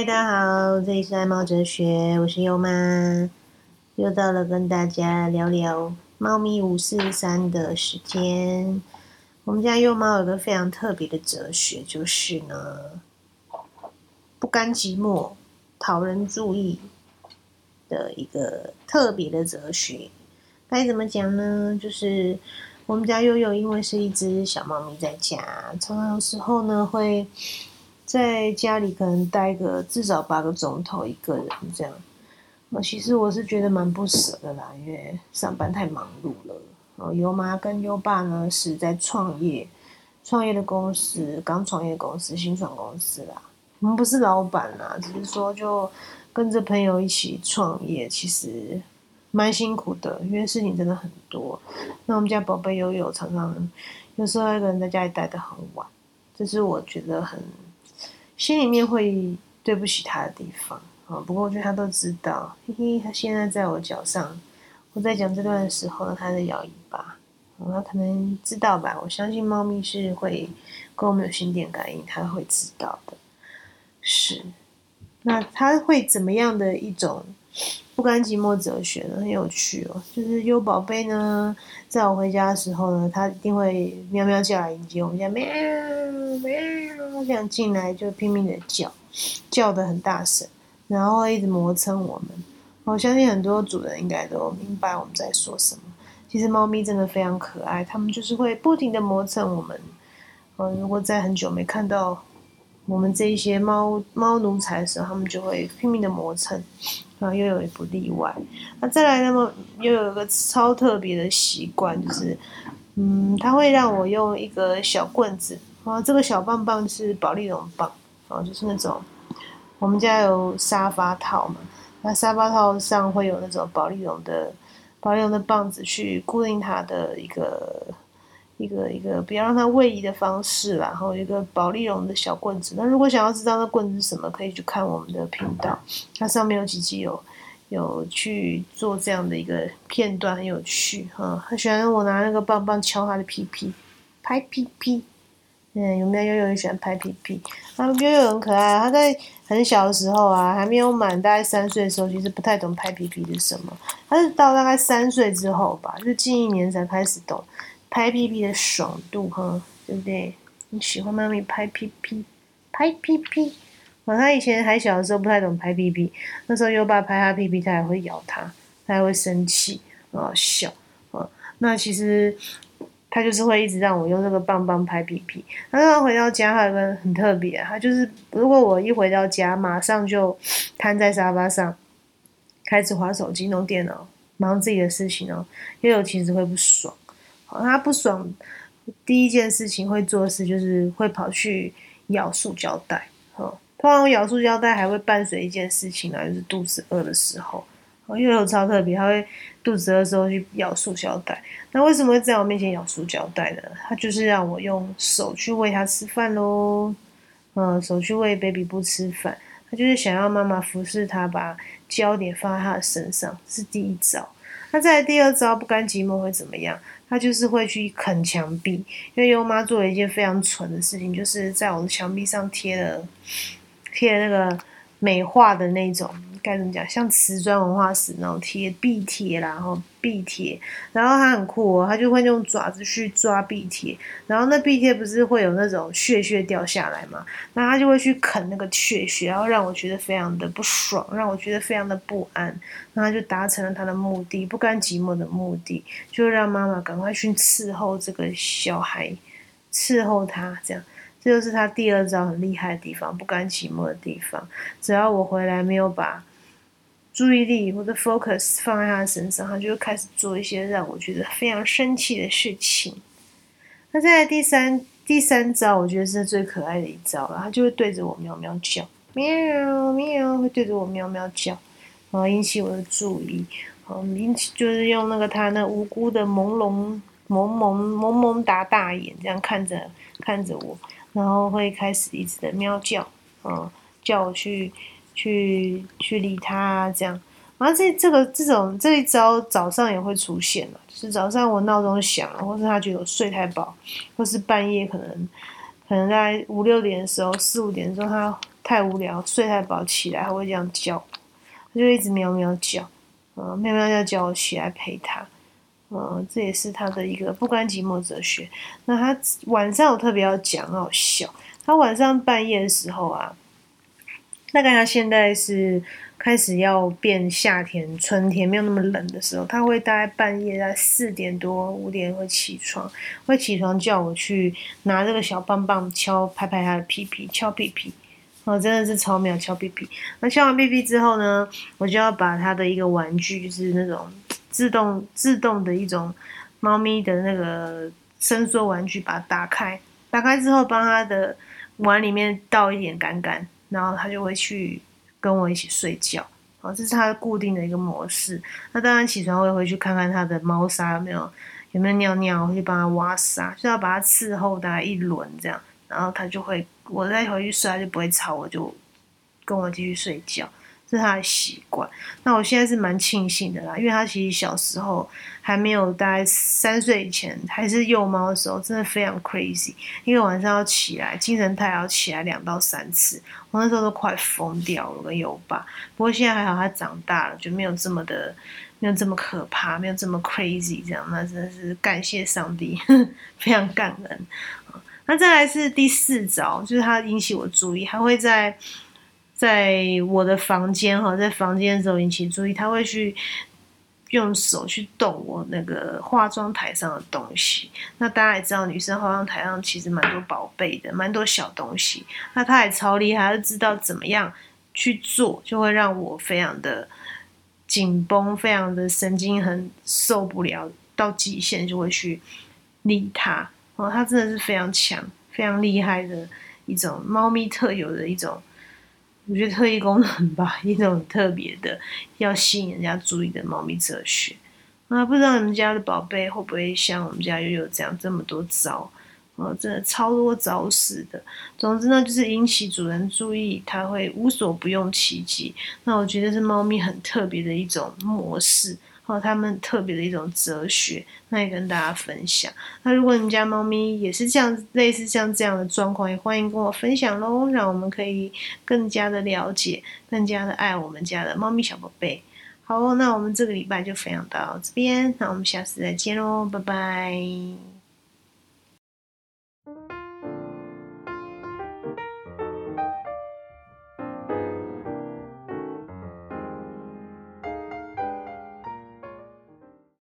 嗨，大家好，这里是爱猫哲学，我是优妈，又到了跟大家聊聊猫咪五四三的时间。我们家幼猫有个非常特别的哲学，就是呢，不甘寂寞，讨人注意的一个特别的哲学。该怎么讲呢？就是我们家悠悠因为是一只小猫咪，在家常常时候呢会。在家里可能待个至少八个钟头一个人这样，那其实我是觉得蛮不舍的啦，因为上班太忙碌了。哦，优妈跟优爸呢是在创业，创业的公司，刚创业公司，新创公司啦。我们不是老板啦，只是说就跟着朋友一起创业，其实蛮辛苦的，因为事情真的很多。那我们家宝贝悠悠常常有时候一个人在家里待得很晚，这是我觉得很。心里面会对不起他的地方啊，不过我觉得他都知道，嘿嘿，他现在在我脚上，我在讲这段的时候，他在摇尾巴，他可能知道吧。我相信猫咪是会跟我们有心电感应，他会知道的。是，那他会怎么样的一种？不甘寂寞哲学呢很有趣哦，就是优宝贝呢，在我回家的时候呢，它一定会喵喵叫来迎接我们家喵喵这样进来就拼命的叫，叫的很大声，然后一直磨蹭我们。我相信很多主人应该都明白我们在说什么。其实猫咪真的非常可爱，它们就是会不停的磨蹭我们。嗯，如果在很久没看到我们这一些猫猫奴才的时候，他们就会拼命的磨蹭。啊，又有一不例外。那再来，那么又有一个超特别的习惯，就是，嗯，他会让我用一个小棍子啊，这个小棒棒是保利龙棒啊，就是那种我们家有沙发套嘛，那沙发套上会有那种保利龙的保利龙的棒子去固定它的一个。一个一个不要让它位移的方式然后一个保利绒的小棍子。那如果想要知道那棍子是什么，可以去看我们的频道，它上面有几集有有去做这样的一个片段，很有趣哈。他喜欢我拿那个棒棒敲他的屁屁，拍屁屁。嗯，有没有悠悠也喜欢拍屁屁？啊，悠悠很可爱。他在很小的时候啊，还没有满大概三岁的时候，其实不太懂拍屁屁是什么。他是到大概三岁之后吧，就近一年才开始懂。拍屁屁的爽度哈，对不对？你喜欢妈咪拍屁屁，拍屁屁。啊，他以前还小的时候不太懂拍屁屁，那时候优爸拍他屁屁，他还会咬他，他还会生气啊笑啊。那其实他就是会一直让我用这个棒棒拍屁屁。那他回到家，他有个很特别，他就是如果我一回到家，马上就瘫在沙发上，开始划手机、弄电脑、忙自己的事情哦，又有其实会不爽。他不爽，第一件事情会做的事就是会跑去咬塑胶袋。哦，通常咬塑胶袋还会伴随一件事情呢，就是肚子饿的时候。哦，又有超特别，他会肚子饿的时候去咬塑胶袋。那为什么会在我面前咬塑胶袋呢？他就是让我用手去喂他吃饭喽。嗯，手去喂 baby 不吃饭，他就是想要妈妈服侍他，把焦点放在他的身上，是第一招。那在第二招，不甘寂寞会怎么样？他就是会去啃墙壁，因为优妈做了一件非常蠢的事情，就是在我的墙壁上贴了贴了那个美化的那种。该怎么讲？像瓷砖文化史那种贴壁贴啦，然后壁贴，然后它很酷哦，它就会用爪子去抓壁贴，然后那壁贴不是会有那种屑屑掉下来嘛？那它就会去啃那个屑屑，然后让我觉得非常的不爽，让我觉得非常的不安，那它就达成了它的目的，不甘寂寞的目的，就让妈妈赶快去伺候这个小孩，伺候他这样。这就是他第二招很厉害的地方，不甘寂寞的地方。只要我回来没有把注意力或者 focus 放在他身上，他就会开始做一些让我觉得非常生气的事情。那再来第三第三招，我觉得是最可爱的一招了，他就会对着我喵喵叫，喵喵，会对着我喵喵叫，然后引起我的注意，嗯，引起就是用那个他那无辜的朦胧萌萌萌萌哒大眼这样看着看着我，然后会开始一直的喵叫，嗯，叫我去。去去理他这样，然后这这个这种这一招早上也会出现了，就是早上我闹钟响了，或是他觉得我睡太饱，或是半夜可能可能在五六点的时候，四五点的时候，它太无聊，睡太饱起来，他会这样叫，它就一直喵喵叫，嗯，喵喵叫叫我起来陪它，嗯，这也是它的一个不甘寂寞哲学。那它晚上我特别要讲，好笑，它晚上半夜的时候啊，大概它现在是。开始要变夏天、春天，没有那么冷的时候，他会大概半夜在四点多、五点会起床，会起床叫我去拿这个小棒棒敲、拍拍他的屁屁，敲屁屁，哦，真的是超妙，敲屁屁。那敲完屁屁之后呢，我就要把他的一个玩具，就是那种自动自动的一种猫咪的那个伸缩玩具，把它打开。打开之后，帮他的碗里面倒一点干干，然后他就会去。跟我一起睡觉，哦，这是他固定的一个模式。那当然起床我会回去看看他的猫砂有没有有没有尿尿，会去帮他挖沙，就要把它伺候大概一轮这样，然后他就会，我再回去睡，他就不会吵我，就跟我继续睡觉。是他的习惯，那我现在是蛮庆幸的啦，因为他其实小时候还没有大概三岁以前还是幼猫的时候，真的非常 crazy，一个晚上要起来，精神太要起来两到三次，我那时候都快疯掉了跟优爸。不过现在还好，他长大了，就没有这么的，没有这么可怕，没有这么 crazy 这样，那真的是感谢上帝，非常感恩。那再来是第四招，就是他引起我注意，还会在。在我的房间哈，在房间的时候引起注意，他会去用手去动我那个化妆台上的东西。那大家也知道，女生化妆台上其实蛮多宝贝的，蛮多小东西。那他也超厉害，他知道怎么样去做，就会让我非常的紧绷，非常的神经很受不了，到极限就会去理他。哦，他真的是非常强、非常厉害的一种猫咪特有的一种。我觉得特异功能吧，一种特别的要吸引人家注意的猫咪哲学啊，不知道你们家的宝贝会不会像我们家悠悠这样这么多招啊，真的超多招式的。总之呢，就是引起主人注意，它会无所不用其极。那我觉得是猫咪很特别的一种模式。哦，他们特别的一种哲学，那也跟大家分享。那如果你们家猫咪也是这样，类似像这样的状况，也欢迎跟我分享喽，让我们可以更加的了解，更加的爱我们家的猫咪小宝贝。好，那我们这个礼拜就分享到这边，那我们下次再见喽，拜拜。